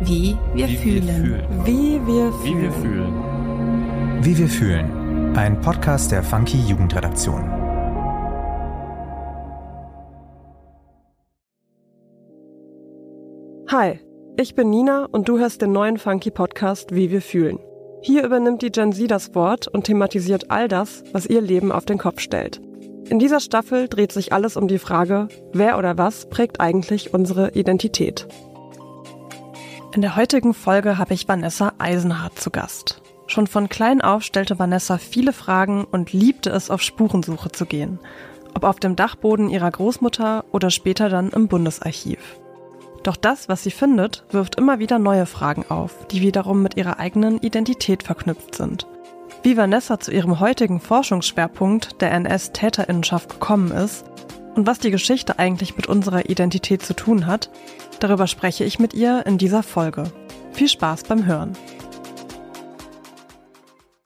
Wie wir Wie wir fühlen. fühlen. Wie wir Wie wir fühlen. fühlen. Wie wir fühlen. Ein Podcast der Funky Jugendredaktion. Hi, ich bin Nina und du hörst den neuen Funky Podcast Wie wir fühlen. Hier übernimmt die Gen Z das Wort und thematisiert all das, was ihr Leben auf den Kopf stellt. In dieser Staffel dreht sich alles um die Frage, wer oder was prägt eigentlich unsere Identität. In der heutigen Folge habe ich Vanessa Eisenhardt zu Gast. Schon von klein auf stellte Vanessa viele Fragen und liebte es, auf Spurensuche zu gehen. Ob auf dem Dachboden ihrer Großmutter oder später dann im Bundesarchiv. Doch das, was sie findet, wirft immer wieder neue Fragen auf, die wiederum mit ihrer eigenen Identität verknüpft sind. Wie Vanessa zu ihrem heutigen Forschungsschwerpunkt der NS-Täterinnenschaft gekommen ist und was die Geschichte eigentlich mit unserer Identität zu tun hat, darüber spreche ich mit ihr in dieser Folge. Viel Spaß beim Hören.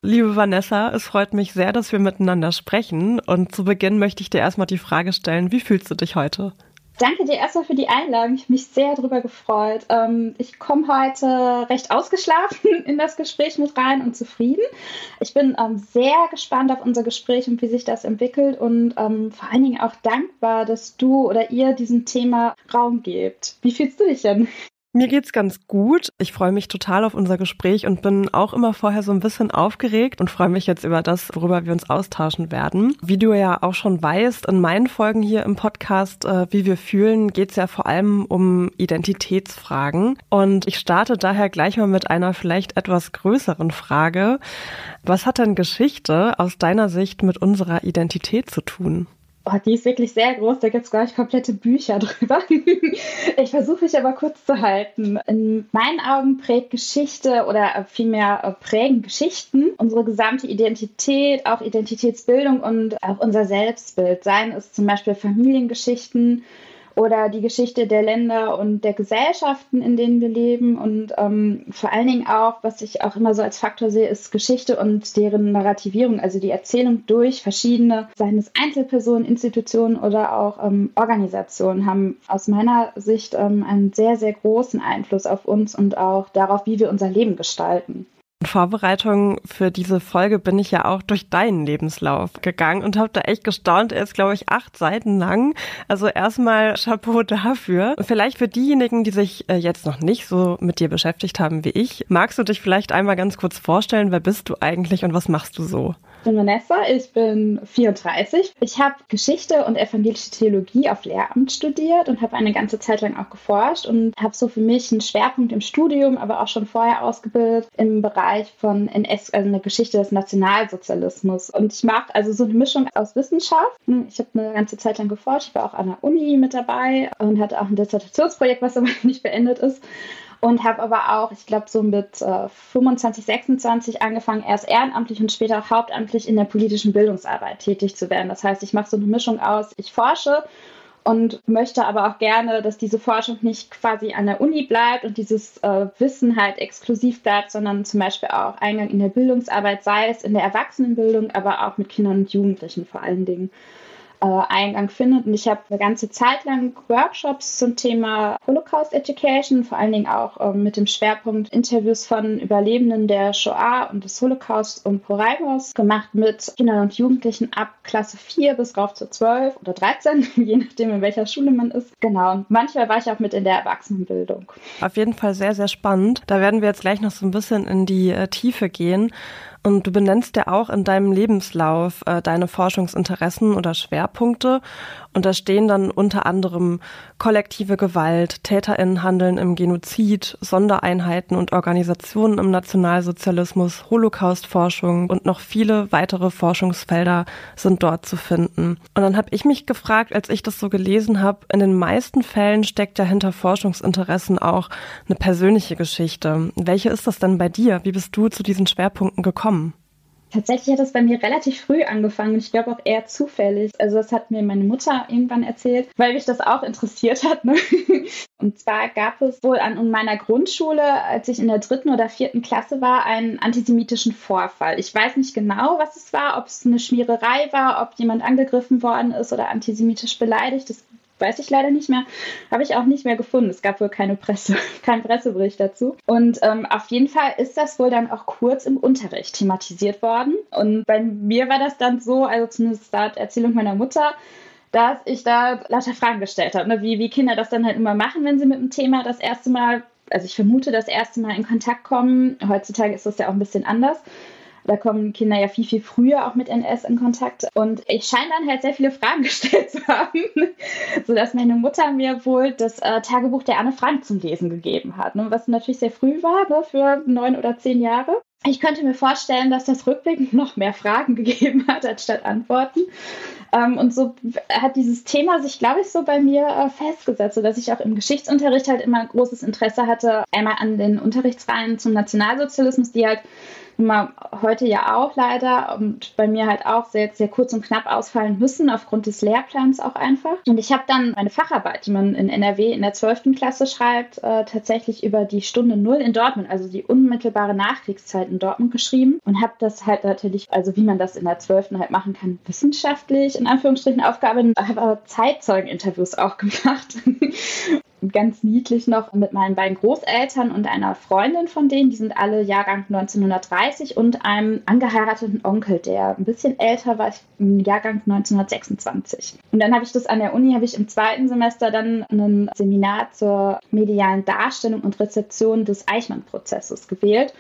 Liebe Vanessa, es freut mich sehr, dass wir miteinander sprechen. Und zu Beginn möchte ich dir erstmal die Frage stellen, wie fühlst du dich heute? Danke dir erstmal für die Einladung. Ich habe mich sehr darüber gefreut. Ähm, ich komme heute recht ausgeschlafen in das Gespräch mit rein und zufrieden. Ich bin ähm, sehr gespannt auf unser Gespräch und wie sich das entwickelt und ähm, vor allen Dingen auch dankbar, dass du oder ihr diesem Thema Raum gebt. Wie fühlst du dich denn? Mir geht's ganz gut. Ich freue mich total auf unser Gespräch und bin auch immer vorher so ein bisschen aufgeregt und freue mich jetzt über das, worüber wir uns austauschen werden. Wie du ja auch schon weißt, in meinen Folgen hier im Podcast, äh, wie wir fühlen, geht's ja vor allem um Identitätsfragen. Und ich starte daher gleich mal mit einer vielleicht etwas größeren Frage. Was hat denn Geschichte aus deiner Sicht mit unserer Identität zu tun? Oh, die ist wirklich sehr groß, da gibt es, glaube ich, komplette Bücher drüber. ich versuche mich aber kurz zu halten. In meinen Augen prägt Geschichte oder vielmehr prägen Geschichten unsere gesamte Identität, auch Identitätsbildung und auch unser Selbstbild. Seien es zum Beispiel Familiengeschichten oder die Geschichte der Länder und der Gesellschaften, in denen wir leben. Und ähm, vor allen Dingen auch, was ich auch immer so als Faktor sehe, ist Geschichte und deren Narrativierung, also die Erzählung durch verschiedene, seien es Einzelpersonen, Institutionen oder auch ähm, Organisationen, haben aus meiner Sicht ähm, einen sehr, sehr großen Einfluss auf uns und auch darauf, wie wir unser Leben gestalten. Vorbereitung für diese Folge bin ich ja auch durch deinen Lebenslauf gegangen und habe da echt gestaunt. Er ist, glaube ich, acht Seiten lang. Also erstmal Chapeau dafür. Vielleicht für diejenigen, die sich äh, jetzt noch nicht so mit dir beschäftigt haben wie ich, magst du dich vielleicht einmal ganz kurz vorstellen, wer bist du eigentlich und was machst du so? Ich bin Vanessa, ich bin 34. Ich habe Geschichte und evangelische Theologie auf Lehramt studiert und habe eine ganze Zeit lang auch geforscht und habe so für mich einen Schwerpunkt im Studium, aber auch schon vorher ausgebildet im Bereich von NS, also eine Geschichte des Nationalsozialismus. Und ich mache also so eine Mischung aus Wissenschaft. Ich habe eine ganze Zeit lang geforscht, ich war auch an der Uni mit dabei und hatte auch ein Dissertationsprojekt, was aber nicht beendet ist und habe aber auch, ich glaube, so mit äh, 25, 26 angefangen, erst ehrenamtlich und später auch hauptamtlich in der politischen Bildungsarbeit tätig zu werden. Das heißt, ich mache so eine Mischung aus, ich forsche und möchte aber auch gerne, dass diese Forschung nicht quasi an der Uni bleibt und dieses äh, Wissen halt exklusiv bleibt, sondern zum Beispiel auch Eingang in der Bildungsarbeit, sei es in der Erwachsenenbildung, aber auch mit Kindern und Jugendlichen vor allen Dingen äh, Eingang findet. Und ich habe eine ganze Zeit lang Workshops zum Thema Holocaust Education, vor allen Dingen auch ähm, mit dem Schwerpunkt Interviews von Überlebenden der Shoah und des Holocaust und Poraimos gemacht mit Kindern und Jugendlichen ab Klasse 4 bis rauf zu 12 oder 13, je nachdem, in welcher Schule man ist. Genau. Manchmal war ich auch mit in der Erwachsenenbildung. Auf jeden Fall sehr, sehr spannend. Da werden wir jetzt gleich noch so ein bisschen in die äh, Tiefe gehen. Und du benennst ja auch in deinem Lebenslauf äh, deine Forschungsinteressen oder Schwerpunkte. Und da stehen dann unter anderem kollektive Gewalt, Täterinnenhandeln im Genozid, Sondereinheiten und Organisationen im Nationalsozialismus, Holocaustforschung und noch viele weitere Forschungsfelder sind dort zu finden. Und dann habe ich mich gefragt, als ich das so gelesen habe, in den meisten Fällen steckt ja hinter Forschungsinteressen auch eine persönliche Geschichte. Welche ist das denn bei dir? Wie bist du zu diesen Schwerpunkten gekommen? Tatsächlich hat das bei mir relativ früh angefangen. Ich glaube auch eher zufällig. Also das hat mir meine Mutter irgendwann erzählt, weil mich das auch interessiert hat. Ne? Und zwar gab es wohl an meiner Grundschule, als ich in der dritten oder vierten Klasse war, einen antisemitischen Vorfall. Ich weiß nicht genau, was es war, ob es eine Schmiererei war, ob jemand angegriffen worden ist oder antisemitisch beleidigt. Das weiß ich leider nicht mehr. Habe ich auch nicht mehr gefunden. Es gab wohl keine Presse, keinen Pressebericht dazu. Und ähm, auf jeden Fall ist das wohl dann auch kurz im Unterricht thematisiert worden. Und bei mir war das dann so, also zumindest laut Erzählung meiner Mutter, dass ich da lauter Fragen gestellt habe, ne? wie, wie Kinder das dann halt immer machen, wenn sie mit dem Thema das erste Mal, also ich vermute, das erste Mal in Kontakt kommen. Heutzutage ist das ja auch ein bisschen anders. Da kommen Kinder ja viel, viel früher auch mit NS in Kontakt. Und ich scheine dann halt sehr viele Fragen gestellt zu haben, sodass meine Mutter mir wohl das äh, Tagebuch der Anne Frank zum Lesen gegeben hat, ne? was natürlich sehr früh war, ne? für neun oder zehn Jahre. Ich könnte mir vorstellen, dass das rückblickend noch mehr Fragen gegeben hat, anstatt Antworten. Ähm, und so hat dieses Thema sich, glaube ich, so bei mir äh, festgesetzt, sodass ich auch im Geschichtsunterricht halt immer großes Interesse hatte, einmal an den Unterrichtsreihen zum Nationalsozialismus, die halt heute ja auch leider und bei mir halt auch sehr, sehr kurz und knapp ausfallen müssen, aufgrund des Lehrplans auch einfach. Und ich habe dann meine Facharbeit, die man in NRW in der 12. Klasse schreibt, äh, tatsächlich über die Stunde Null in Dortmund, also die unmittelbare Nachkriegszeit in Dortmund geschrieben und habe das halt natürlich, also wie man das in der 12. halt machen kann, wissenschaftlich in Anführungsstrichen aufgearbeitet, habe aber Zeitzeugeninterviews auch gemacht ganz niedlich noch mit meinen beiden Großeltern und einer Freundin von denen. Die sind alle Jahrgang 1930 und einem angeheirateten Onkel, der ein bisschen älter war, im Jahrgang 1926. Und dann habe ich das an der Uni, habe ich im zweiten Semester dann ein Seminar zur medialen Darstellung und Rezeption des Eichmann-Prozesses gewählt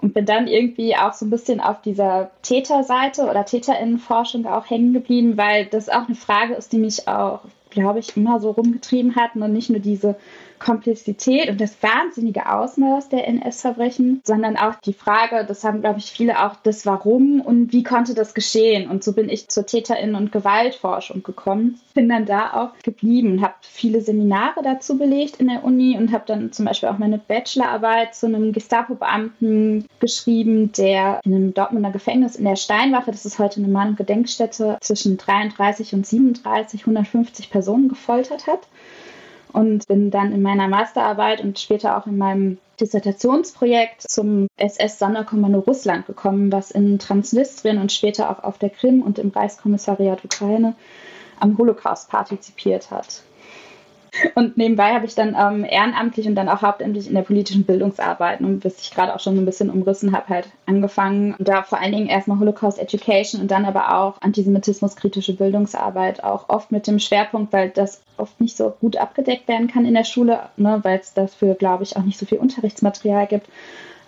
und bin dann irgendwie auch so ein bisschen auf dieser Täterseite oder Täterinnenforschung auch hängen geblieben, weil das auch eine Frage ist, die mich auch glaube ich, immer so rumgetrieben hatten und nicht nur diese Komplexität und das wahnsinnige Ausmaß der NS-Verbrechen, sondern auch die Frage, das haben, glaube ich, viele auch, das Warum und wie konnte das geschehen? Und so bin ich zur Täterinnen- und Gewaltforschung gekommen. Bin dann da auch geblieben, habe viele Seminare dazu belegt in der Uni und habe dann zum Beispiel auch meine Bachelorarbeit zu einem Gestapo-Beamten geschrieben, der in einem Dortmunder Gefängnis in der Steinwache, das ist heute eine Mann- und Gedenkstätte, zwischen 33 und 37, 150 Personen gefoltert hat und bin dann in meiner Masterarbeit und später auch in meinem Dissertationsprojekt zum SS-Sonderkommando Russland gekommen, was in Transnistrien und später auch auf der Krim und im Reichskommissariat Ukraine am Holocaust partizipiert hat. Und nebenbei habe ich dann ähm, ehrenamtlich und dann auch hauptamtlich in der politischen Bildungsarbeit, und bis ich gerade auch schon ein bisschen umrissen habe, halt angefangen. Da vor allen Dingen erstmal Holocaust Education und dann aber auch Antisemitismus-kritische Bildungsarbeit, auch oft mit dem Schwerpunkt, weil das oft nicht so gut abgedeckt werden kann in der Schule, ne, weil es dafür, glaube ich, auch nicht so viel Unterrichtsmaterial gibt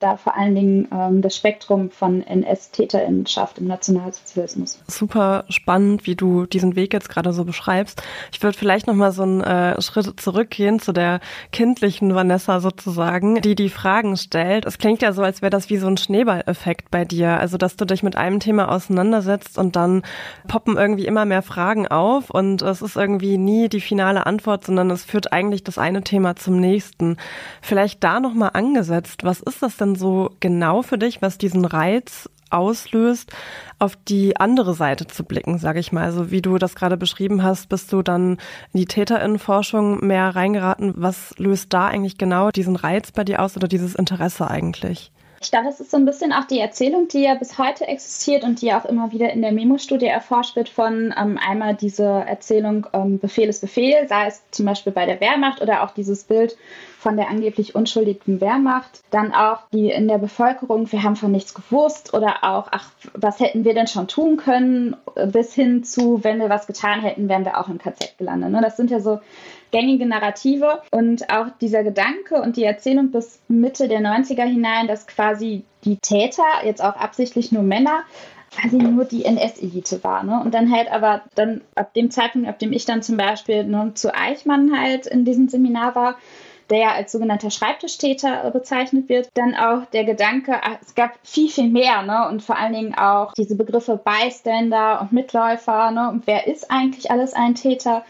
da vor allen Dingen ähm, das Spektrum von NS-TäterInnenschaft im Nationalsozialismus. Super spannend, wie du diesen Weg jetzt gerade so beschreibst. Ich würde vielleicht noch mal so einen äh, Schritt zurückgehen zu der kindlichen Vanessa sozusagen, die die Fragen stellt. Es klingt ja so, als wäre das wie so ein Schneeballeffekt bei dir. Also, dass du dich mit einem Thema auseinandersetzt und dann poppen irgendwie immer mehr Fragen auf und es ist irgendwie nie die finale Antwort, sondern es führt eigentlich das eine Thema zum nächsten. Vielleicht da noch mal angesetzt. Was ist das denn so genau für dich, was diesen Reiz auslöst, auf die andere Seite zu blicken, sage ich mal. Also wie du das gerade beschrieben hast, bist du dann in die Täterinnenforschung mehr reingeraten. Was löst da eigentlich genau diesen Reiz bei dir aus oder dieses Interesse eigentlich? Ich glaube, das ist so ein bisschen auch die Erzählung, die ja bis heute existiert und die auch immer wieder in der Memo-Studie erforscht wird von ähm, einmal diese Erzählung ähm, Befehl ist Befehl, sei es zum Beispiel bei der Wehrmacht oder auch dieses Bild von der angeblich unschuldigen Wehrmacht. Dann auch die in der Bevölkerung, wir haben von nichts gewusst oder auch, ach, was hätten wir denn schon tun können, bis hin zu, wenn wir was getan hätten, wären wir auch im KZ gelandet. Ne? Das sind ja so gängige Narrative und auch dieser Gedanke und die Erzählung bis Mitte der 90er hinein, dass quasi die Täter, jetzt auch absichtlich nur Männer, quasi nur die NS-Elite war. Ne? Und dann halt aber dann ab dem Zeitpunkt, ab dem ich dann zum Beispiel ne, zu Eichmann halt in diesem Seminar war, der ja als sogenannter Schreibtischtäter bezeichnet wird, dann auch der Gedanke, es gab viel, viel mehr, ne? Und vor allen Dingen auch diese Begriffe Bystander und Mitläufer, ne? Und wer ist eigentlich alles ein Täter?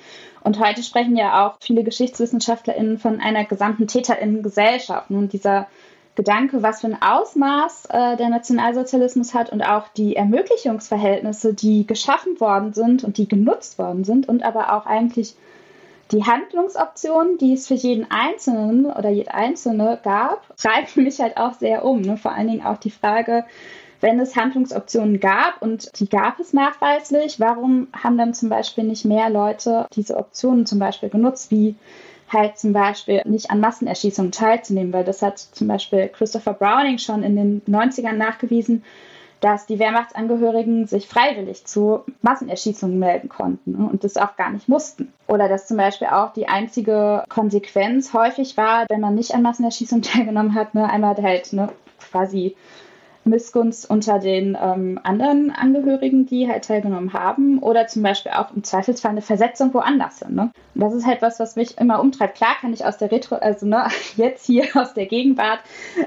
Und heute sprechen ja auch viele GeschichtswissenschaftlerInnen von einer gesamten TäterInnen-Gesellschaft. Und dieser Gedanke, was für ein Ausmaß äh, der Nationalsozialismus hat und auch die Ermöglichungsverhältnisse, die geschaffen worden sind und die genutzt worden sind und aber auch eigentlich die Handlungsoptionen, die es für jeden Einzelnen oder jede Einzelne gab, treiben mich halt auch sehr um. Ne? Vor allen Dingen auch die Frage, wenn es Handlungsoptionen gab und die gab es nachweislich, warum haben dann zum Beispiel nicht mehr Leute diese Optionen zum Beispiel genutzt, wie halt zum Beispiel nicht an Massenerschießungen teilzunehmen, weil das hat zum Beispiel Christopher Browning schon in den 90ern nachgewiesen, dass die Wehrmachtsangehörigen sich freiwillig zu Massenerschießungen melden konnten und das auch gar nicht mussten. Oder dass zum Beispiel auch die einzige Konsequenz häufig war, wenn man nicht an Massenerschießungen teilgenommen hat, ne, einmal halt ne, quasi Missgunst unter den ähm, anderen Angehörigen, die halt teilgenommen haben, oder zum Beispiel auch im Zweifelsfall eine Versetzung woanders hin. Ne? Das ist halt was, was mich immer umtreibt. Klar kann ich aus der Retro, also ne, jetzt hier aus der Gegenwart,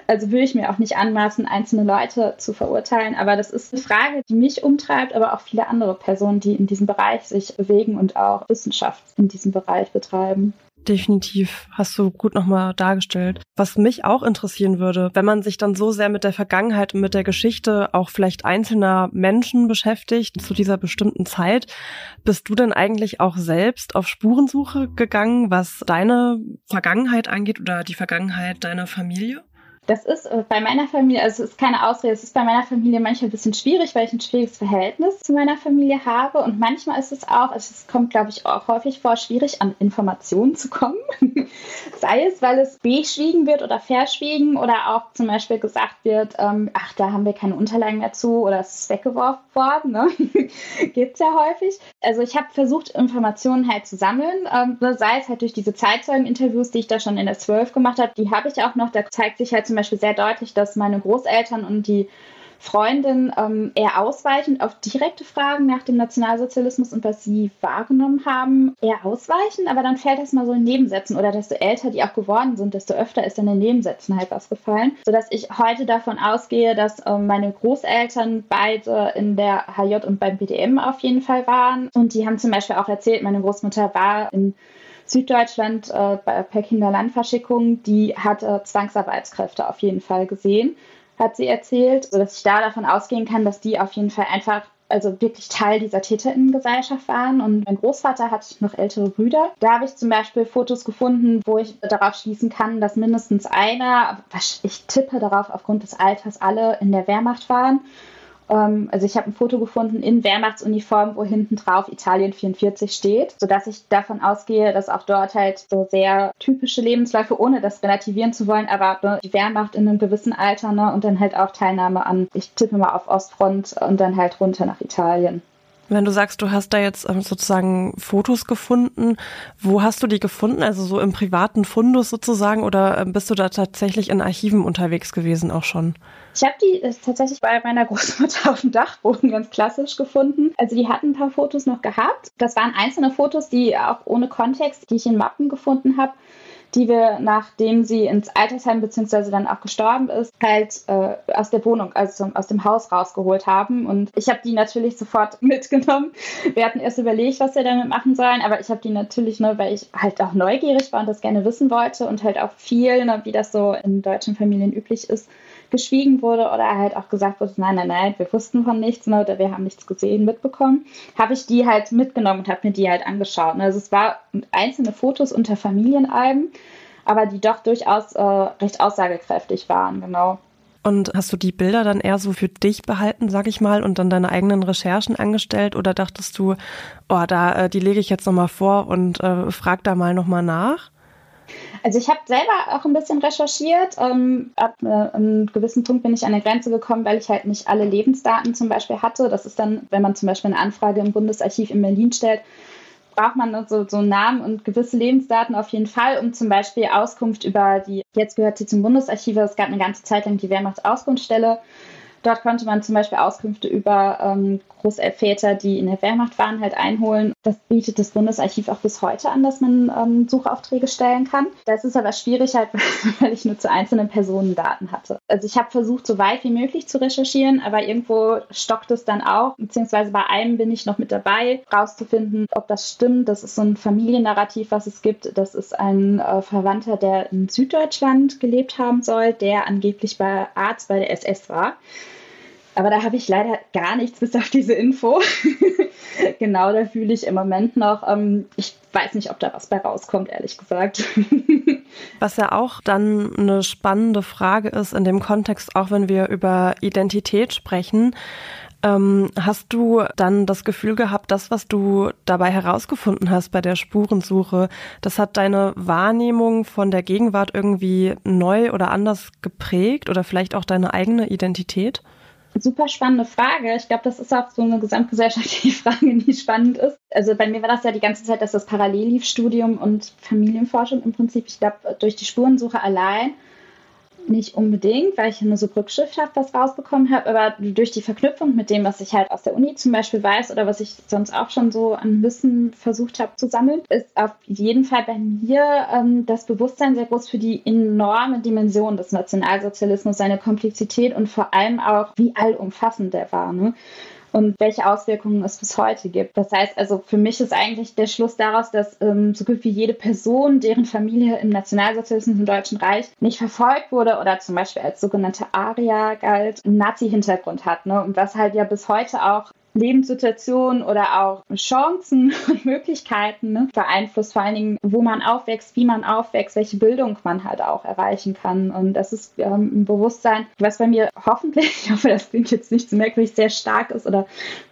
also will ich mir auch nicht anmaßen, einzelne Leute zu verurteilen, aber das ist eine Frage, die mich umtreibt, aber auch viele andere Personen, die in diesem Bereich sich bewegen und auch Wissenschaft in diesem Bereich betreiben definitiv. Hast du gut nochmal dargestellt. Was mich auch interessieren würde, wenn man sich dann so sehr mit der Vergangenheit und mit der Geschichte auch vielleicht einzelner Menschen beschäftigt zu dieser bestimmten Zeit, bist du denn eigentlich auch selbst auf Spurensuche gegangen, was deine Vergangenheit angeht oder die Vergangenheit deiner Familie? Das ist äh, bei meiner Familie, also es ist keine Ausrede, es ist bei meiner Familie manchmal ein bisschen schwierig, weil ich ein schwieriges Verhältnis zu meiner Familie habe. Und manchmal ist es auch, also es kommt, glaube ich, auch häufig vor, schwierig an Informationen zu kommen. Sei es, weil es beschwiegen wird oder verschwiegen oder auch zum Beispiel gesagt wird, ähm, ach, da haben wir keine Unterlagen dazu oder es ist weggeworfen worden. Ne? Gibt es ja häufig. Also ich habe versucht, Informationen halt zu sammeln, ähm, sei es halt durch diese Zeitzeugen-Interviews, die ich da schon in der 12 gemacht habe. Die habe ich auch noch, da zeigt sich halt zum zum Beispiel sehr deutlich, dass meine Großeltern und die Freundin ähm, eher ausweichend auf direkte Fragen nach dem Nationalsozialismus und was sie wahrgenommen haben, eher ausweichen, aber dann fällt das mal so in Nebensätzen. Oder desto älter die auch geworden sind, desto öfter ist dann in Nebensätzen halt was gefallen, sodass ich heute davon ausgehe, dass ähm, meine Großeltern beide in der HJ und beim BDM auf jeden Fall waren. Und die haben zum Beispiel auch erzählt, meine Großmutter war in Süddeutschland äh, per Kinderlandverschickung, die hat Zwangsarbeitskräfte auf jeden Fall gesehen, hat sie erzählt, sodass ich da davon ausgehen kann, dass die auf jeden Fall einfach also wirklich Teil dieser Täterinnengesellschaft waren. Und mein Großvater hat noch ältere Brüder. Da habe ich zum Beispiel Fotos gefunden, wo ich darauf schließen kann, dass mindestens einer, ich tippe darauf aufgrund des Alters, alle in der Wehrmacht waren. Ähm, also ich habe ein Foto gefunden in Wehrmachtsuniform, wo hinten drauf Italien 44 steht, sodass ich davon ausgehe, dass auch dort halt so sehr typische Lebensläufe, ohne das relativieren zu wollen, aber ne, die Wehrmacht in einem gewissen Alter ne, und dann halt auch Teilnahme an, ich tippe mal auf Ostfront und dann halt runter nach Italien. Wenn du sagst, du hast da jetzt ähm, sozusagen Fotos gefunden, wo hast du die gefunden? Also so im privaten Fundus sozusagen oder ähm, bist du da tatsächlich in Archiven unterwegs gewesen auch schon? Ich habe die äh, tatsächlich bei meiner Großmutter auf dem Dachboden ganz klassisch gefunden. Also die hatten ein paar Fotos noch gehabt. Das waren einzelne Fotos, die auch ohne Kontext, die ich in Mappen gefunden habe die wir, nachdem sie ins Altersheim bzw. dann auch gestorben ist, halt äh, aus der Wohnung, also aus dem Haus rausgeholt haben. Und ich habe die natürlich sofort mitgenommen. Wir hatten erst überlegt, was wir damit machen sollen, aber ich habe die natürlich nur, weil ich halt auch neugierig war und das gerne wissen wollte und halt auch viel, ne, wie das so in deutschen Familien üblich ist, geschwiegen wurde oder halt auch gesagt wurde, nein, nein, nein, wir wussten von nichts ne, oder wir haben nichts gesehen, mitbekommen, habe ich die halt mitgenommen und habe mir die halt angeschaut. Also es war einzelne Fotos unter Familienalben, aber die doch durchaus äh, recht aussagekräftig waren, genau. Und hast du die Bilder dann eher so für dich behalten, sag ich mal, und dann deine eigenen Recherchen angestellt oder dachtest du, oh, da äh, die lege ich jetzt nochmal vor und äh, frag da mal nochmal nach? Also ich habe selber auch ein bisschen recherchiert. Ähm, ab äh, einem gewissen Punkt bin ich an eine Grenze gekommen, weil ich halt nicht alle Lebensdaten zum Beispiel hatte. Das ist dann, wenn man zum Beispiel eine Anfrage im Bundesarchiv in Berlin stellt, braucht man so, so Namen und gewisse Lebensdaten auf jeden Fall, um zum Beispiel Auskunft über die, jetzt gehört sie zum Bundesarchiv, es gab eine ganze Zeit lang die Wehrmachtsauskunftsstelle Dort konnte man zum Beispiel Auskünfte über ähm, Großelväter, die in der Wehrmacht waren, halt einholen. Das bietet das Bundesarchiv auch bis heute an, dass man ähm, Suchaufträge stellen kann. Das ist aber schwierig halt, weil ich nur zu einzelnen Personen Daten hatte. Also ich habe versucht, so weit wie möglich zu recherchieren, aber irgendwo stockt es dann auch, beziehungsweise bei einem bin ich noch mit dabei, rauszufinden, ob das stimmt. Das ist so ein Familiennarrativ, was es gibt. Das ist ein äh, Verwandter, der in Süddeutschland gelebt haben soll, der angeblich bei Arzt bei der SS war. Aber da habe ich leider gar nichts bis auf diese Info. genau, da fühle ich im Moment noch. Ähm, ich weiß nicht, ob da was bei rauskommt, ehrlich gesagt. was ja auch dann eine spannende Frage ist in dem Kontext, auch wenn wir über Identität sprechen. Ähm, hast du dann das Gefühl gehabt, das, was du dabei herausgefunden hast bei der Spurensuche, das hat deine Wahrnehmung von der Gegenwart irgendwie neu oder anders geprägt oder vielleicht auch deine eigene Identität? Super spannende Frage. Ich glaube, das ist auch so eine gesamtgesellschaftliche Frage, die spannend ist. Also bei mir war das ja die ganze Zeit, dass das parallel lief, Studium und Familienforschung im Prinzip. Ich glaube, durch die Spurensuche allein nicht unbedingt, weil ich nur so rückschiffhaft was rausbekommen habe, aber durch die Verknüpfung mit dem, was ich halt aus der Uni zum Beispiel weiß oder was ich sonst auch schon so an Wissen versucht habe zu sammeln, ist auf jeden Fall bei mir ähm, das Bewusstsein sehr groß für die enorme Dimension des Nationalsozialismus, seine Komplexität und vor allem auch, wie allumfassend der war. Ne? Und welche Auswirkungen es bis heute gibt. Das heißt also, für mich ist eigentlich der Schluss daraus, dass ähm, so gut wie jede Person, deren Familie im Nationalsozialismus im Deutschen Reich nicht verfolgt wurde oder zum Beispiel als sogenannte Aria galt, einen Nazi-Hintergrund hat. Ne? Und was halt ja bis heute auch Lebenssituationen oder auch Chancen und Möglichkeiten ne, beeinflusst, vor allen Dingen, wo man aufwächst, wie man aufwächst, welche Bildung man halt auch erreichen kann. Und das ist ähm, ein Bewusstsein, was bei mir hoffentlich, ich hoffe, das klingt jetzt nicht zu merkwürdig, sehr stark ist oder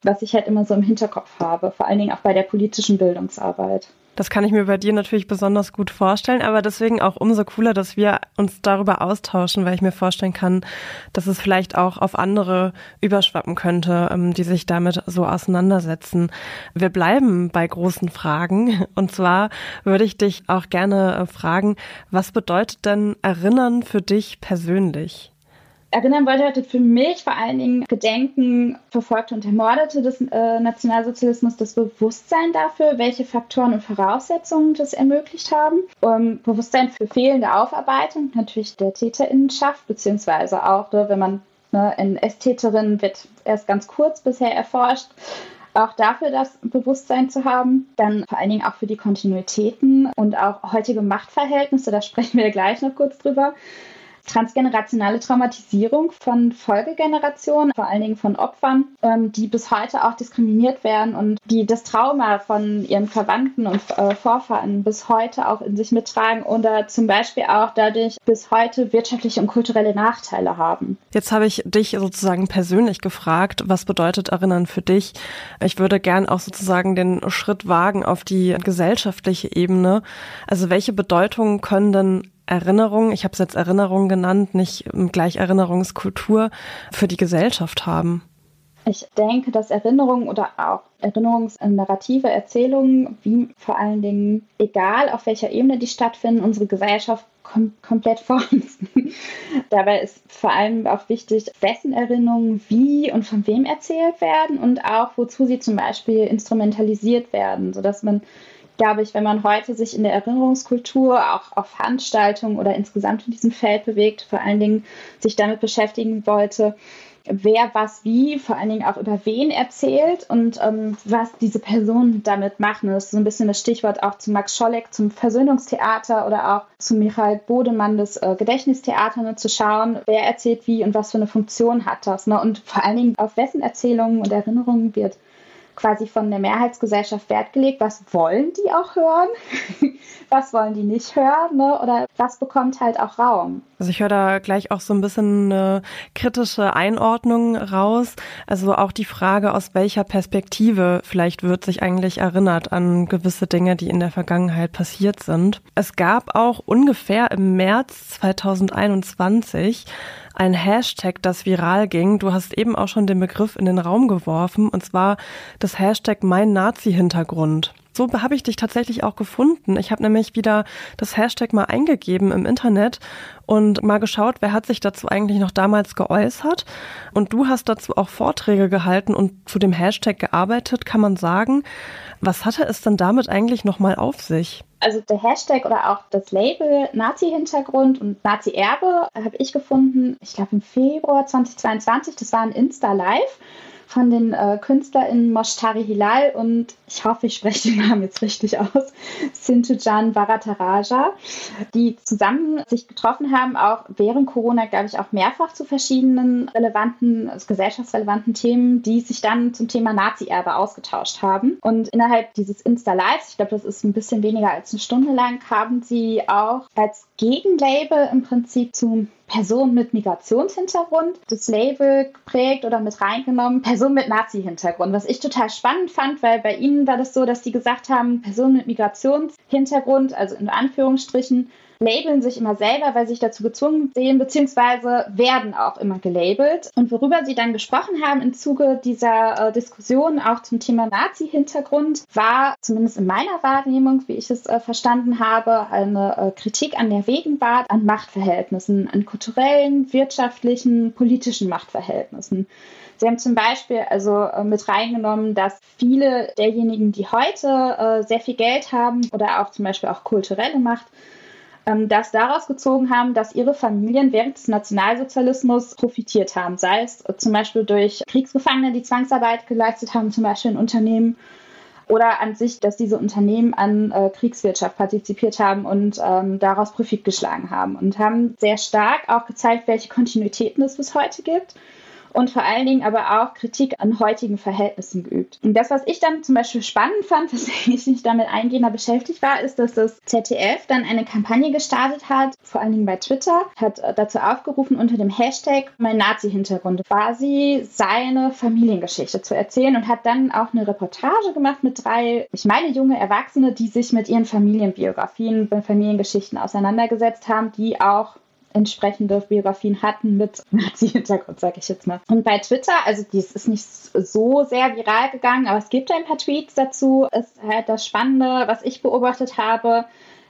was ich halt immer so im Hinterkopf habe, vor allen Dingen auch bei der politischen Bildungsarbeit. Das kann ich mir bei dir natürlich besonders gut vorstellen, aber deswegen auch umso cooler, dass wir uns darüber austauschen, weil ich mir vorstellen kann, dass es vielleicht auch auf andere überschwappen könnte, ähm, die sich damit so auseinandersetzen. Wir bleiben bei großen Fragen und zwar würde ich dich auch gerne äh, fragen, was bedeutet denn Erinnern für dich persönlich? Erinnern wollte heute für mich vor allen Dingen Gedenken Verfolgte und Ermordete des äh, Nationalsozialismus, das Bewusstsein dafür, welche Faktoren und Voraussetzungen das ermöglicht haben. Um, Bewusstsein für fehlende Aufarbeitung natürlich der Täterinnenschaft, beziehungsweise auch, ne, wenn man ne, in Ästheterin wird erst ganz kurz bisher erforscht auch dafür das Bewusstsein zu haben. Dann vor allen Dingen auch für die Kontinuitäten und auch heutige Machtverhältnisse, da sprechen wir gleich noch kurz drüber transgenerationale Traumatisierung von Folgegenerationen, vor allen Dingen von Opfern, ähm, die bis heute auch diskriminiert werden und die das Trauma von ihren Verwandten und äh, Vorfahren bis heute auch in sich mittragen oder zum Beispiel auch dadurch bis heute wirtschaftliche und kulturelle Nachteile haben. Jetzt habe ich dich sozusagen persönlich gefragt, was bedeutet Erinnern für dich? Ich würde gern auch sozusagen den Schritt wagen auf die gesellschaftliche Ebene. Also welche Bedeutung können denn Erinnerung, ich habe es jetzt Erinnerung genannt, nicht gleich Erinnerungskultur für die Gesellschaft haben? Ich denke, dass Erinnerungen oder auch Erinnerungsnarrative, Erzählungen, wie vor allen Dingen, egal auf welcher Ebene die stattfinden, unsere Gesellschaft kom komplett formen. Dabei ist vor allem auch wichtig, wessen Erinnerungen wie und von wem erzählt werden und auch wozu sie zum Beispiel instrumentalisiert werden, sodass man glaube ich, wenn man heute sich in der Erinnerungskultur auch auf Veranstaltungen oder insgesamt in diesem Feld bewegt, vor allen Dingen sich damit beschäftigen wollte, wer was wie, vor allen Dingen auch über wen erzählt und ähm, was diese Personen damit machen. Das ist so ein bisschen das Stichwort auch zu Max Scholleck, zum Versöhnungstheater oder auch zu Michael Bodemann, das äh, Gedächtnistheater, ne, zu schauen, wer erzählt wie und was für eine Funktion hat das. Ne? Und vor allen Dingen auf wessen Erzählungen und Erinnerungen wird quasi von der Mehrheitsgesellschaft Wert gelegt, was wollen die auch hören, was wollen die nicht hören ne? oder was bekommt halt auch Raum. Also ich höre da gleich auch so ein bisschen eine kritische Einordnung raus. Also auch die Frage, aus welcher Perspektive vielleicht wird sich eigentlich erinnert an gewisse Dinge, die in der Vergangenheit passiert sind. Es gab auch ungefähr im März 2021 ein Hashtag, das viral ging. Du hast eben auch schon den Begriff in den Raum geworfen, und zwar das Hashtag Mein Nazi-Hintergrund. So habe ich dich tatsächlich auch gefunden. Ich habe nämlich wieder das Hashtag mal eingegeben im Internet und mal geschaut, wer hat sich dazu eigentlich noch damals geäußert. Und du hast dazu auch Vorträge gehalten und zu dem Hashtag gearbeitet, kann man sagen. Was hatte es denn damit eigentlich nochmal auf sich? Also der Hashtag oder auch das Label Nazi-Hintergrund und Nazi-Erbe habe ich gefunden, ich glaube im Februar 2022, das war ein Insta-Live von den äh, KünstlerInnen Moshtari Hilal und ich hoffe, ich spreche den Namen jetzt richtig aus, Sintujan Varataraja, die zusammen sich getroffen haben, auch während Corona, glaube ich, auch mehrfach zu verschiedenen relevanten, also gesellschaftsrelevanten Themen, die sich dann zum Thema Nazi-Erbe ausgetauscht haben. Und innerhalb dieses Insta-Lives, ich glaube, das ist ein bisschen weniger als eine Stunde lang, haben sie auch als Gegenlabel im Prinzip zu Person mit Migrationshintergrund das Label geprägt oder mit reingenommen, Person mit Nazi-Hintergrund, was ich total spannend fand, weil bei ihnen war das so, dass sie gesagt haben, Person mit Migrationshintergrund, also in Anführungsstrichen, labeln sich immer selber, weil sie sich dazu gezwungen sehen, beziehungsweise werden auch immer gelabelt. Und worüber sie dann gesprochen haben im Zuge dieser äh, Diskussion auch zum Thema Nazi-Hintergrund, war zumindest in meiner Wahrnehmung, wie ich es äh, verstanden habe, eine äh, Kritik an der Gegenwart, an Machtverhältnissen, an kulturellen, wirtschaftlichen, politischen Machtverhältnissen. Sie haben zum Beispiel also äh, mit reingenommen, dass viele derjenigen, die heute äh, sehr viel Geld haben oder auch zum Beispiel auch kulturelle Macht, ähm, das daraus gezogen haben, dass ihre Familien während des Nationalsozialismus profitiert haben, sei es äh, zum Beispiel durch Kriegsgefangene, die Zwangsarbeit geleistet haben, zum Beispiel in Unternehmen, oder an sich, dass diese Unternehmen an äh, Kriegswirtschaft partizipiert haben und ähm, daraus Profit geschlagen haben. Und haben sehr stark auch gezeigt, welche Kontinuitäten es bis heute gibt und vor allen Dingen aber auch Kritik an heutigen Verhältnissen geübt. Und das, was ich dann zum Beispiel spannend fand, weswegen ich mich damit eingehender beschäftigt war, ist, dass das ZDF dann eine Kampagne gestartet hat, vor allen Dingen bei Twitter, hat äh, dazu aufgerufen, unter dem Hashtag mein Nazi-Hintergrund quasi seine Familiengeschichte zu erzählen und hat dann auch eine Reportage gemacht mit drei, ich meine, junge Erwachsene, die sich mit ihren Familienbiografien, Familiengeschichten auseinandergesetzt haben, die auch entsprechende Biografien hatten mit Nazi-Hintergrund, sage ich jetzt mal. Und bei Twitter, also dies ist nicht so sehr viral gegangen, aber es gibt ein paar Tweets dazu. Ist halt das Spannende, was ich beobachtet habe,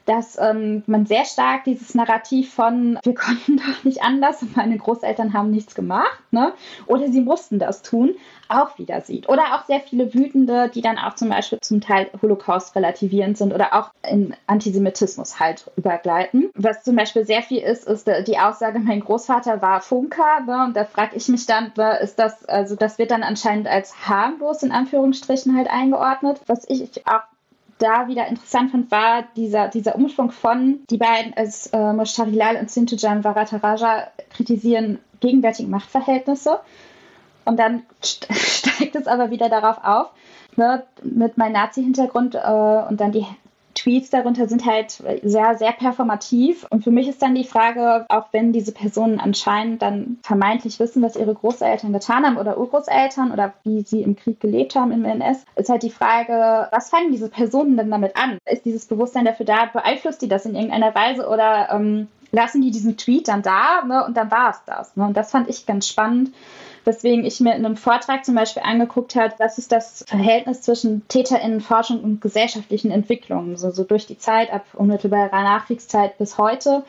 dass ähm, man sehr stark dieses Narrativ von wir konnten doch nicht anders meine Großeltern haben nichts gemacht, ne? Oder sie mussten das tun, auch wieder sieht. Oder auch sehr viele Wütende, die dann auch zum Beispiel zum Teil Holocaust relativierend sind oder auch in Antisemitismus halt übergleiten. Was zum Beispiel sehr viel ist, ist die Aussage, mein Großvater war Funker, ne? Und da frage ich mich dann, ist das, also das wird dann anscheinend als harmlos in Anführungsstrichen halt eingeordnet. Was ich auch da wieder interessant fand, war dieser, dieser Umschwung von, die beiden als äh, Mosharilal und Sintujan Varataraja kritisieren gegenwärtige Machtverhältnisse. Und dann steigt es aber wieder darauf auf, ne, mit meinem Nazi-Hintergrund äh, und dann die Tweets darunter sind halt sehr, sehr performativ. Und für mich ist dann die Frage, auch wenn diese Personen anscheinend dann vermeintlich wissen, was ihre Großeltern getan haben oder Urgroßeltern oder wie sie im Krieg gelebt haben im NS, ist halt die Frage, was fangen diese Personen denn damit an? Ist dieses Bewusstsein dafür da? Beeinflusst die das in irgendeiner Weise oder ähm, lassen die diesen Tweet dann da ne, und dann war es das? Ne? Und das fand ich ganz spannend weswegen ich mir in einem Vortrag zum Beispiel angeguckt habe, was ist das Verhältnis zwischen TäterInnenforschung und gesellschaftlichen Entwicklungen, so, so durch die Zeit ab unmittelbarer Nachkriegszeit bis heute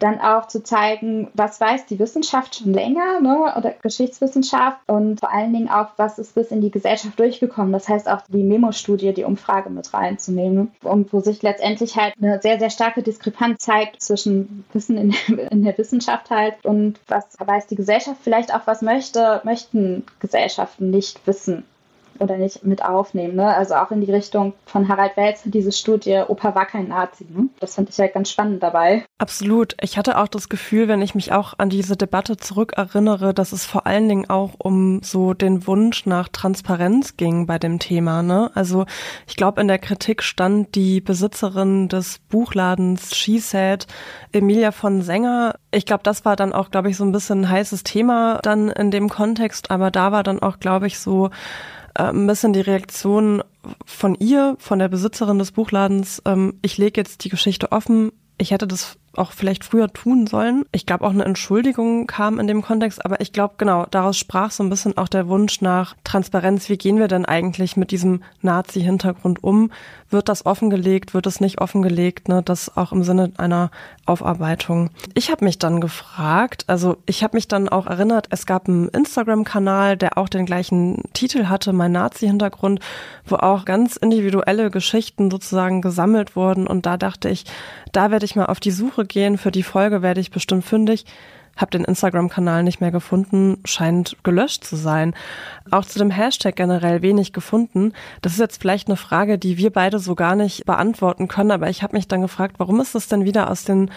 dann auch zu zeigen, was weiß die Wissenschaft schon länger ne, oder Geschichtswissenschaft und vor allen Dingen auch, was ist bis in die Gesellschaft durchgekommen. Das heißt auch die Memo-Studie, die Umfrage mit reinzunehmen und wo sich letztendlich halt eine sehr, sehr starke Diskrepanz zeigt zwischen Wissen in, in der Wissenschaft halt und was weiß die Gesellschaft vielleicht auch, was möchte, möchten Gesellschaften nicht wissen oder nicht mit aufnehmen. Ne? Also auch in die Richtung von Harald Welzer, diese Studie, Opa war kein Nazi. Ne? Das fand ich halt ganz spannend dabei. Absolut. Ich hatte auch das Gefühl, wenn ich mich auch an diese Debatte zurückerinnere, dass es vor allen Dingen auch um so den Wunsch nach Transparenz ging bei dem Thema. Ne? Also ich glaube, in der Kritik stand die Besitzerin des Buchladens She Said, Emilia von Sänger. Ich glaube, das war dann auch, glaube ich, so ein bisschen ein heißes Thema dann in dem Kontext, aber da war dann auch, glaube ich, so äh, ein bisschen die Reaktion von ihr, von der Besitzerin des Buchladens, ähm, ich lege jetzt die Geschichte offen, ich hätte das auch vielleicht früher tun sollen. Ich glaube, auch eine Entschuldigung kam in dem Kontext, aber ich glaube, genau, daraus sprach so ein bisschen auch der Wunsch nach Transparenz. Wie gehen wir denn eigentlich mit diesem Nazi-Hintergrund um? Wird das offengelegt? Wird es nicht offengelegt? Ne? Das auch im Sinne einer Aufarbeitung. Ich habe mich dann gefragt, also ich habe mich dann auch erinnert, es gab einen Instagram-Kanal, der auch den gleichen Titel hatte, mein Nazi-Hintergrund, wo auch ganz individuelle Geschichten sozusagen gesammelt wurden. Und da dachte ich, da werde ich mal auf die Suche Suche gehen. Für die Folge werde ich bestimmt fündig habe den Instagram-Kanal nicht mehr gefunden, scheint gelöscht zu sein. Auch zu dem Hashtag generell wenig gefunden. Das ist jetzt vielleicht eine Frage, die wir beide so gar nicht beantworten können, aber ich habe mich dann gefragt, warum ist das denn wieder aus den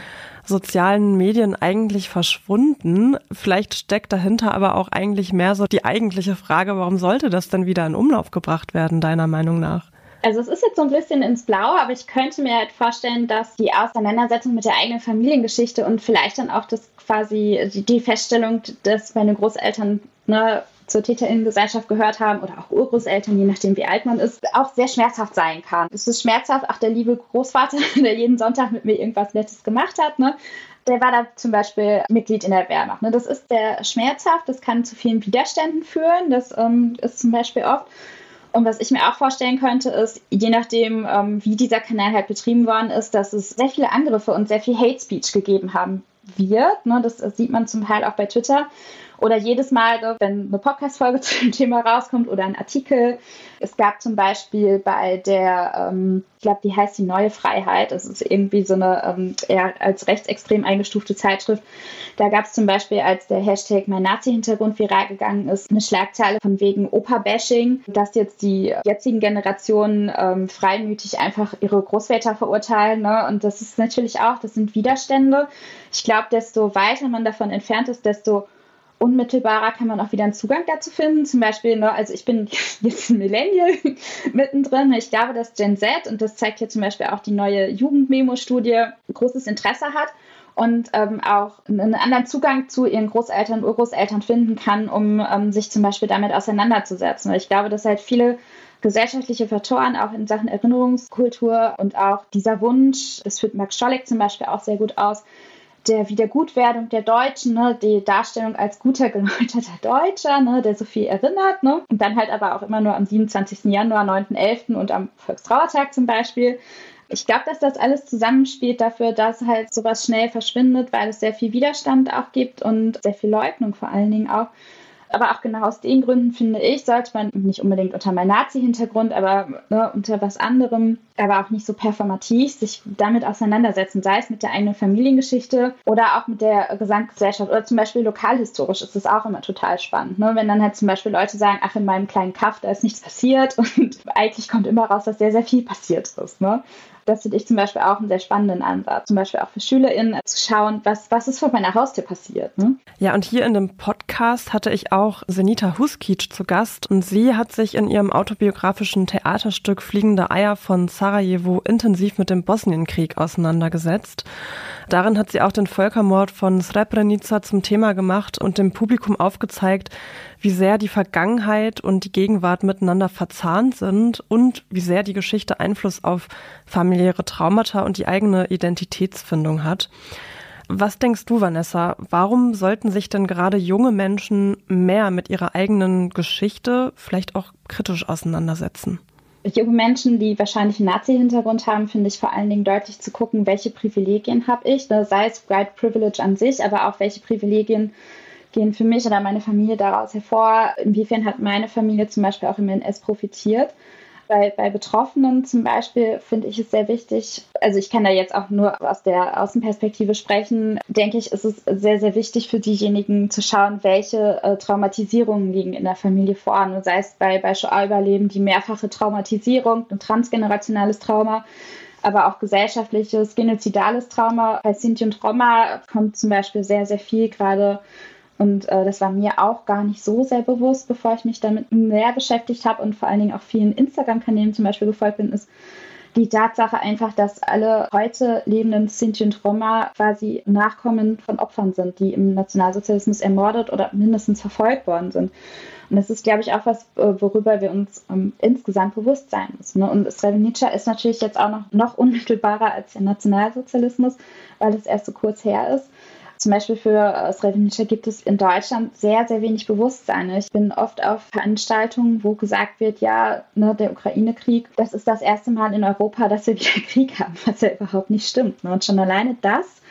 sozialen Medien eigentlich verschwunden? Vielleicht steckt dahinter aber auch eigentlich mehr so die eigentliche Frage, warum sollte das denn wieder in Umlauf gebracht werden, deiner Meinung nach? Also es ist jetzt so ein bisschen ins Blaue, aber ich könnte mir halt vorstellen, dass die Auseinandersetzung mit der eigenen Familiengeschichte und vielleicht dann auch das quasi die Feststellung, dass meine Großeltern ne, zur Täterinnengesellschaft gehört haben oder auch Urgroßeltern, je nachdem wie alt man ist, auch sehr schmerzhaft sein kann. Es ist schmerzhaft, auch der liebe Großvater, der jeden Sonntag mit mir irgendwas Nettes gemacht hat, ne? Der war da zum Beispiel Mitglied in der Wehrmacht. Ne? Das ist sehr schmerzhaft, das kann zu vielen Widerständen führen. Das ähm, ist zum Beispiel oft. Und was ich mir auch vorstellen könnte, ist, je nachdem, ähm, wie dieser Kanal halt betrieben worden ist, dass es sehr viele Angriffe und sehr viel Hate Speech gegeben haben wird. Ne? Das sieht man zum Teil auch bei Twitter. Oder jedes Mal, wenn eine Podcast-Folge zu dem Thema rauskommt oder ein Artikel. Es gab zum Beispiel bei der, ähm, ich glaube, die heißt die Neue Freiheit. Das ist irgendwie so eine ähm, eher als rechtsextrem eingestufte Zeitschrift. Da gab es zum Beispiel, als der Hashtag mein Nazi-Hintergrund viral gegangen ist, eine Schlagzeile von wegen Opa-Bashing, dass jetzt die jetzigen Generationen ähm, freimütig einfach ihre Großväter verurteilen. Ne? Und das ist natürlich auch, das sind Widerstände. Ich glaube, desto weiter man davon entfernt ist, desto unmittelbarer kann man auch wieder einen Zugang dazu finden. Zum Beispiel, ne, also ich bin jetzt ein Millennial mittendrin. Ich glaube, dass Gen Z, und das zeigt ja zum Beispiel auch die neue Jugendmemo-Studie, großes Interesse hat und ähm, auch einen anderen Zugang zu ihren Großeltern, Urgroßeltern finden kann, um ähm, sich zum Beispiel damit auseinanderzusetzen. Ich glaube, dass halt viele gesellschaftliche Faktoren auch in Sachen Erinnerungskultur und auch dieser Wunsch, das führt Max Scholleck zum Beispiel auch sehr gut aus, der Wiedergutwerdung der Deutschen, ne, die Darstellung als guter, geläuterter Deutscher, ne, der so viel erinnert. Ne, und dann halt aber auch immer nur am 27. Januar, 9.11. und am Volkstrauertag zum Beispiel. Ich glaube, dass das alles zusammenspielt dafür, dass halt sowas schnell verschwindet, weil es sehr viel Widerstand auch gibt und sehr viel Leugnung vor allen Dingen auch. Aber auch genau aus den Gründen finde ich, sollte man nicht unbedingt unter meinem Nazi-Hintergrund, aber ne, unter was anderem, aber auch nicht so performativ sich damit auseinandersetzen, sei es mit der eigenen Familiengeschichte oder auch mit der Gesamtgesellschaft oder zum Beispiel lokalhistorisch ist es auch immer total spannend. Ne? Wenn dann halt zum Beispiel Leute sagen, ach, in meinem kleinen Kaff, da ist nichts passiert und eigentlich kommt immer raus, dass sehr, sehr viel passiert ist. Ne? Das finde ich zum Beispiel auch einen sehr spannenden Ansatz. Zum Beispiel auch für SchülerInnen zu schauen, was, was ist vor meiner Haustür passiert. Ne? Ja, und hier in dem Podcast hatte ich auch Senita Huskic zu Gast und sie hat sich in ihrem autobiografischen Theaterstück Fliegende Eier von Sarajevo intensiv mit dem Bosnienkrieg auseinandergesetzt. Darin hat sie auch den Völkermord von Srebrenica zum Thema gemacht und dem Publikum aufgezeigt, wie sehr die Vergangenheit und die Gegenwart miteinander verzahnt sind und wie sehr die Geschichte Einfluss auf familiäre Traumata und die eigene Identitätsfindung hat. Was denkst du, Vanessa? Warum sollten sich denn gerade junge Menschen mehr mit ihrer eigenen Geschichte vielleicht auch kritisch auseinandersetzen? junge Menschen, die wahrscheinlich einen Nazi-Hintergrund haben, finde ich vor allen Dingen deutlich zu gucken, welche Privilegien habe ich, sei es White Privilege an sich, aber auch welche Privilegien gehen für mich oder meine Familie daraus hervor. Inwiefern hat meine Familie zum Beispiel auch im NS profitiert? Bei, bei Betroffenen zum Beispiel finde ich es sehr wichtig, also ich kann da jetzt auch nur aus der Außenperspektive sprechen, denke ich, ist es sehr, sehr wichtig für diejenigen zu schauen, welche äh, Traumatisierungen liegen in der Familie vor. Und sei es bei, bei Shoah-Überleben die mehrfache Traumatisierung, ein transgenerationales Trauma, aber auch gesellschaftliches, genozidales Trauma. Bei Sinti und Roma kommt zum Beispiel sehr, sehr viel gerade und äh, das war mir auch gar nicht so sehr bewusst, bevor ich mich damit mehr beschäftigt habe und vor allen Dingen auch vielen Instagram-Kanälen zum Beispiel gefolgt bin, ist die Tatsache einfach, dass alle heute lebenden Sinti und Roma quasi Nachkommen von Opfern sind, die im Nationalsozialismus ermordet oder mindestens verfolgt worden sind. Und das ist, glaube ich, auch was, äh, worüber wir uns ähm, insgesamt bewusst sein müssen. Ne? Und Srebrenica ist natürlich jetzt auch noch, noch unmittelbarer als der Nationalsozialismus, weil es erst so kurz her ist. Zum Beispiel für äh, Srebrenica gibt es in Deutschland sehr, sehr wenig Bewusstsein. Ich bin oft auf Veranstaltungen, wo gesagt wird, ja, ne, der Ukraine-Krieg, das ist das erste Mal in Europa, dass wir wieder Krieg haben, was ja überhaupt nicht stimmt. Ne? Und schon alleine das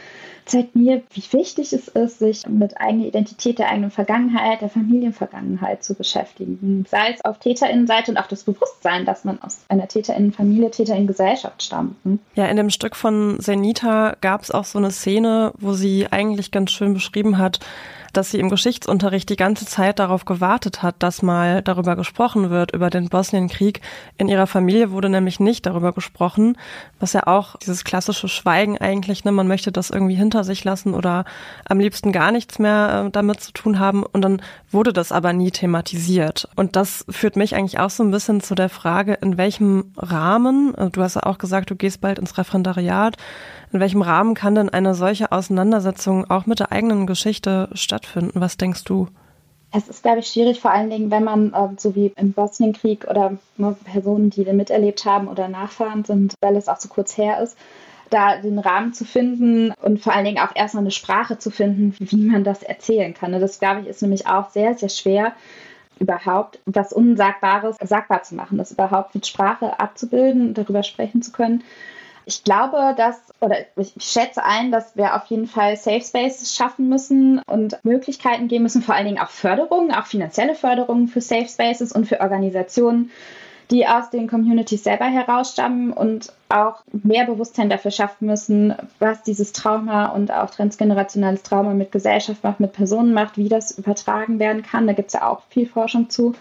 zeigt mir, wie wichtig es ist, sich mit eigener Identität, der eigenen Vergangenheit, der Familienvergangenheit zu beschäftigen. Sei es auf TäterInnenseite und auch das Bewusstsein, dass man aus einer TäterInnenfamilie, TäterInnen-Gesellschaft stammt. Ja, in dem Stück von Senita gab es auch so eine Szene, wo sie eigentlich ganz schön beschrieben hat, dass sie im Geschichtsunterricht die ganze Zeit darauf gewartet hat, dass mal darüber gesprochen wird, über den Bosnienkrieg. In ihrer Familie wurde nämlich nicht darüber gesprochen, was ja auch dieses klassische Schweigen eigentlich, ne, man möchte das irgendwie hinter sich lassen oder am liebsten gar nichts mehr äh, damit zu tun haben. Und dann wurde das aber nie thematisiert. Und das führt mich eigentlich auch so ein bisschen zu der Frage, in welchem Rahmen, äh, du hast ja auch gesagt, du gehst bald ins Referendariat, in welchem Rahmen kann denn eine solche Auseinandersetzung auch mit der eigenen Geschichte stattfinden? Was denkst du? Es ist, glaube ich, schwierig, vor allen Dingen, wenn man, äh, so wie im Bosnienkrieg oder ne, Personen, die den miterlebt haben oder Nachfahren sind, weil es auch so kurz her ist, da den Rahmen zu finden und vor allen Dingen auch erstmal eine Sprache zu finden, wie man das erzählen kann. Das, glaube ich, ist nämlich auch sehr, sehr schwer, überhaupt was Unsagbares sagbar zu machen, das überhaupt mit Sprache abzubilden, darüber sprechen zu können. Ich glaube, dass, oder ich schätze ein, dass wir auf jeden Fall Safe Spaces schaffen müssen und Möglichkeiten geben müssen, vor allen Dingen auch Förderungen, auch finanzielle Förderungen für Safe Spaces und für Organisationen, die aus den Communities selber herausstammen und auch mehr Bewusstsein dafür schaffen müssen, was dieses Trauma und auch transgenerationales Trauma mit Gesellschaft macht, mit Personen macht, wie das übertragen werden kann. Da gibt es ja auch viel Forschung zu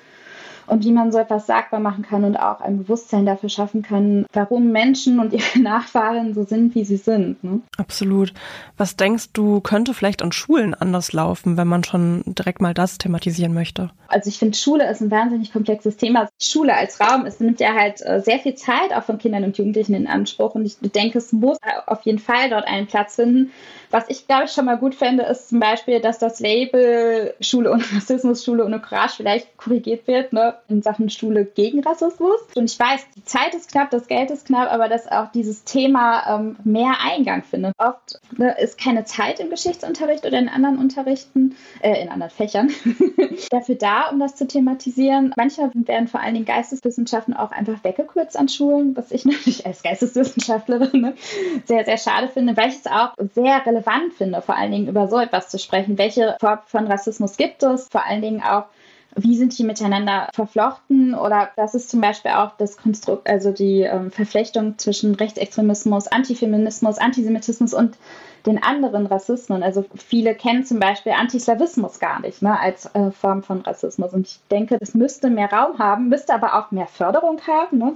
und wie man so etwas sagbar machen kann und auch ein Bewusstsein dafür schaffen kann, warum Menschen und ihre Nachfahren so sind, wie sie sind. Ne? Absolut. Was denkst du, könnte vielleicht an Schulen anders laufen, wenn man schon direkt mal das thematisieren möchte? Also ich finde, Schule ist ein wahnsinnig komplexes Thema. Schule als Raum, es nimmt ja halt äh, sehr viel Zeit auch von Kindern und Jugendlichen in Anspruch und ich denke, es muss auf jeden Fall dort einen Platz finden. Was ich, glaube ich, schon mal gut fände, ist zum Beispiel, dass das Label Schule ohne Rassismus, Schule ohne Courage vielleicht korrigiert wird, ne? in Sachen Schule gegen Rassismus. Und ich weiß, die Zeit ist knapp, das Geld ist knapp, aber dass auch dieses Thema ähm, mehr Eingang findet. Oft ne, ist keine Zeit im Geschichtsunterricht oder in anderen Unterrichten, äh, in anderen Fächern, dafür da, um das zu thematisieren. Manchmal werden vor allen Dingen Geisteswissenschaften auch einfach weggekürzt an Schulen, was ich natürlich als Geisteswissenschaftlerin ne, sehr, sehr schade finde, weil ich es auch sehr relevant finde, vor allen Dingen über so etwas zu sprechen. Welche Form von Rassismus gibt es? Vor allen Dingen auch wie sind die miteinander verflochten oder das ist zum Beispiel auch das Konstrukt, also die ähm, Verflechtung zwischen Rechtsextremismus, Antifeminismus, Antisemitismus und den anderen Rassismen. Also viele kennen zum Beispiel Antislawismus gar nicht ne, als äh, Form von Rassismus. Und ich denke, das müsste mehr Raum haben, müsste aber auch mehr Förderung haben. Ne?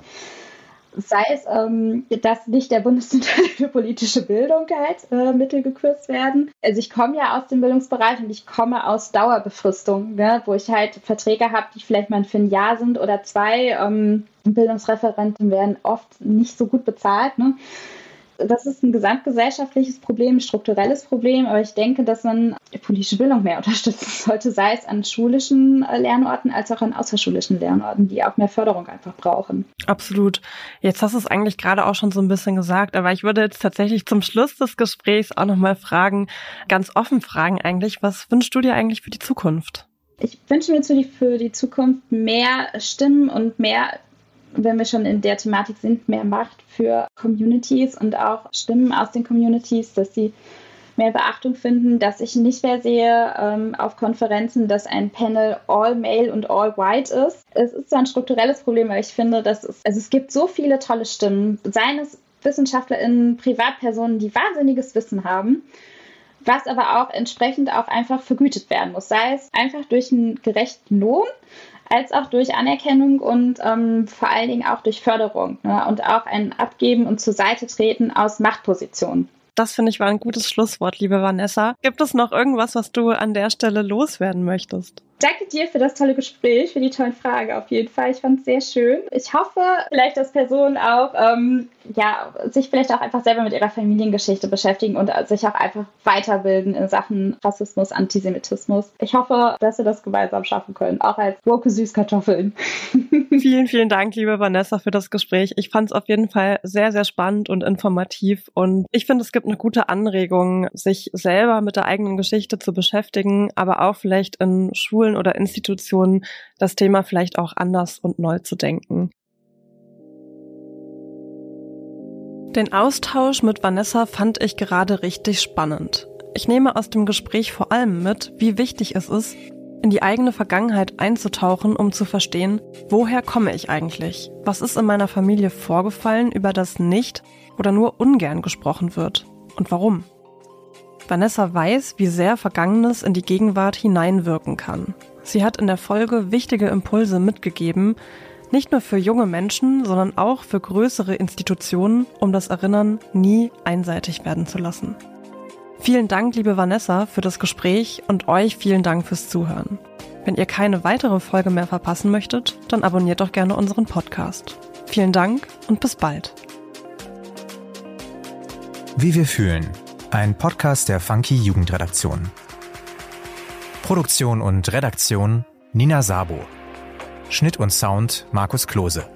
Sei es, ähm, dass nicht der Bundeszentrale für politische Bildung halt äh, Mittel gekürzt werden. Also ich komme ja aus dem Bildungsbereich und ich komme aus Dauerbefristung, ne, wo ich halt Verträge habe, die vielleicht mal für ein Jahr sind oder zwei. Ähm, Bildungsreferenten werden oft nicht so gut bezahlt. Ne? Das ist ein gesamtgesellschaftliches Problem, ein strukturelles Problem, aber ich denke, dass man die politische Bildung mehr unterstützen sollte, sei es an schulischen äh, Lernorten als auch an außerschulischen Lernorten, die auch mehr Förderung einfach brauchen. Absolut. Jetzt hast du es eigentlich gerade auch schon so ein bisschen gesagt, aber ich würde jetzt tatsächlich zum Schluss des Gesprächs auch nochmal fragen, ganz offen fragen eigentlich, was wünschst du dir eigentlich für die Zukunft? Ich wünsche mir für die Zukunft mehr Stimmen und mehr wenn wir schon in der Thematik sind, mehr Macht für Communities und auch Stimmen aus den Communities, dass sie mehr Beachtung finden, dass ich nicht mehr sehe ähm, auf Konferenzen, dass ein Panel all male und all white ist. Es ist zwar ein strukturelles Problem, aber ich finde, dass es, also es gibt so viele tolle Stimmen, seien es WissenschaftlerInnen, Privatpersonen, die wahnsinniges Wissen haben, was aber auch entsprechend auch einfach vergütet werden muss. Sei es einfach durch einen gerechten Lohn, als auch durch Anerkennung und ähm, vor allen Dingen auch durch Förderung ne? und auch ein Abgeben und zur Seite treten aus Machtpositionen. Das finde ich war ein gutes Schlusswort, liebe Vanessa. Gibt es noch irgendwas, was du an der Stelle loswerden möchtest? Danke dir für das tolle Gespräch, für die tollen Fragen auf jeden Fall. Ich fand es sehr schön. Ich hoffe vielleicht, dass Personen auch ähm, ja, sich vielleicht auch einfach selber mit ihrer Familiengeschichte beschäftigen und sich auch einfach weiterbilden in Sachen Rassismus, Antisemitismus. Ich hoffe, dass wir das gemeinsam schaffen können, auch als woke Süßkartoffeln. vielen, vielen Dank, liebe Vanessa, für das Gespräch. Ich fand es auf jeden Fall sehr, sehr spannend und informativ und ich finde, es gibt eine gute Anregung, sich selber mit der eigenen Geschichte zu beschäftigen, aber auch vielleicht in Schulen Schulen oder Institutionen das Thema vielleicht auch anders und neu zu denken. Den Austausch mit Vanessa fand ich gerade richtig spannend. Ich nehme aus dem Gespräch vor allem mit, wie wichtig es ist, in die eigene Vergangenheit einzutauchen, um zu verstehen, woher komme ich eigentlich? Was ist in meiner Familie vorgefallen, über das nicht oder nur ungern gesprochen wird? Und warum? Vanessa weiß, wie sehr Vergangenes in die Gegenwart hineinwirken kann. Sie hat in der Folge wichtige Impulse mitgegeben, nicht nur für junge Menschen, sondern auch für größere Institutionen, um das Erinnern nie einseitig werden zu lassen. Vielen Dank, liebe Vanessa, für das Gespräch und euch vielen Dank fürs Zuhören. Wenn ihr keine weitere Folge mehr verpassen möchtet, dann abonniert doch gerne unseren Podcast. Vielen Dank und bis bald. Wie wir fühlen. Ein Podcast der Funky Jugendredaktion. Produktion und Redaktion Nina Sabo. Schnitt und Sound Markus Klose.